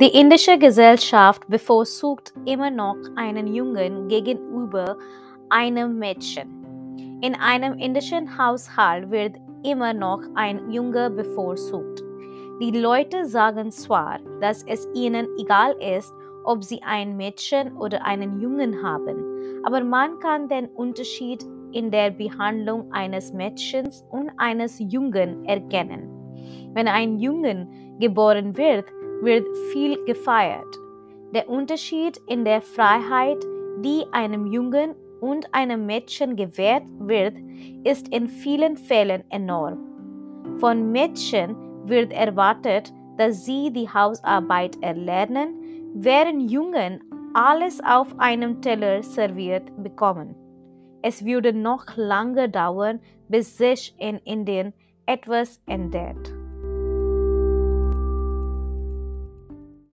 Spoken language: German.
Die indische Gesellschaft bevorzugt immer noch einen Jungen gegenüber einem Mädchen. In einem indischen Haushalt wird immer noch ein Junge bevorzugt. Die Leute sagen zwar, dass es ihnen egal ist, ob sie ein Mädchen oder einen Jungen haben, aber man kann den Unterschied in der Behandlung eines Mädchens und eines Jungen erkennen. Wenn ein Jungen geboren wird, wird viel gefeiert. Der Unterschied in der Freiheit, die einem Jungen und einem Mädchen gewährt wird, ist in vielen Fällen enorm. Von Mädchen wird erwartet, dass sie die Hausarbeit erlernen, während Jungen alles auf einem Teller serviert bekommen. Es würde noch lange dauern, bis sich in Indien etwas ändert.